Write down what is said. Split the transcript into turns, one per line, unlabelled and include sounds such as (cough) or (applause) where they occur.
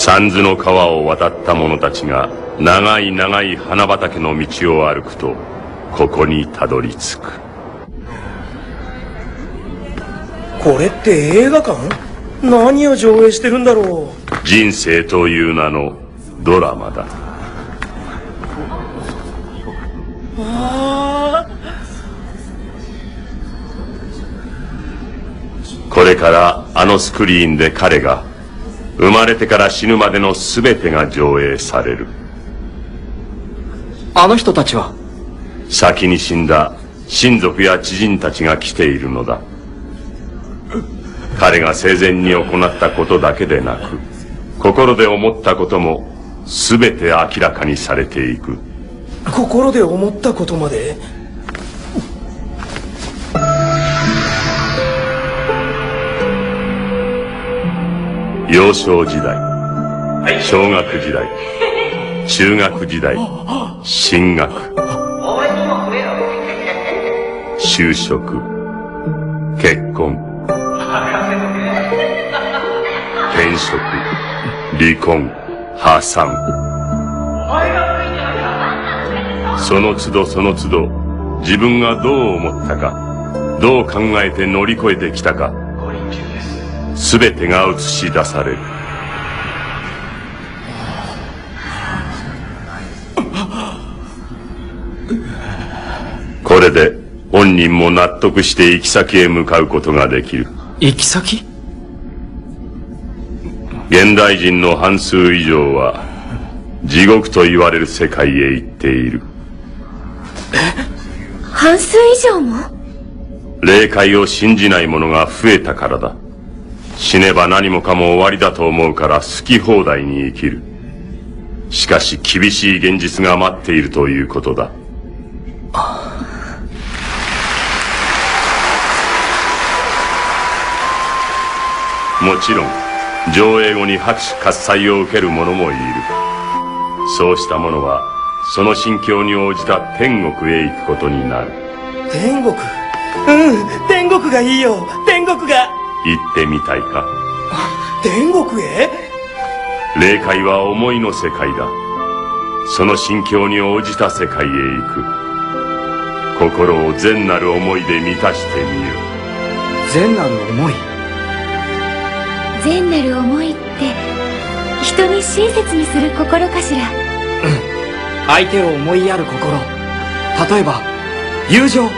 三途の川を渡った者たちが長い長い花畑の道を歩くとここにたどり着く。
これって映画館？何を上映してるんだろ
う？人生という名のドラマだ。これからあのスクリーンで彼が生まれてから死ぬまでの全てが上映される。
あの人たちは？
先に死んだ親族や知人たちが来ているのだ。彼が生前に行ったことだけでなく心で思ったことも全て明らかにされていく。
心で思ったことまで？
幼少時代小学時代 (laughs) 中学時代進学就職結婚転職離婚破産。その都度その都度自分がどう思ったかどう考えて乗り越えてきたか全てが映し出される。これで本人も納得して行き先へ向かうことができる。
行き先？
現代人の半数以上は地獄と言われる世界へ行っている。
半数以上も？
霊界を信じない者が増えたからだ死ねば何もかも終わりだと思うから好き放題に生きる。しかし厳しい現実が待っているということだ。もちろん上映後に拍手喝采を受ける者もいる。そうした者はその心境に応じた天国へ行くことになる。
天国？うん。天国がいいよ。天国が。
行ってみたいか？
天国へ？
霊界は思いの世界だ。その心境に応じた世界へ行く。心を善なる思いで満たしてみよ
う善なる思い？
善なる思いって人に親切にする心かしら？
うん。相手を思いやる心。例えば友情。うん。うん